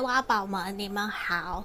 挖宝们，你们好！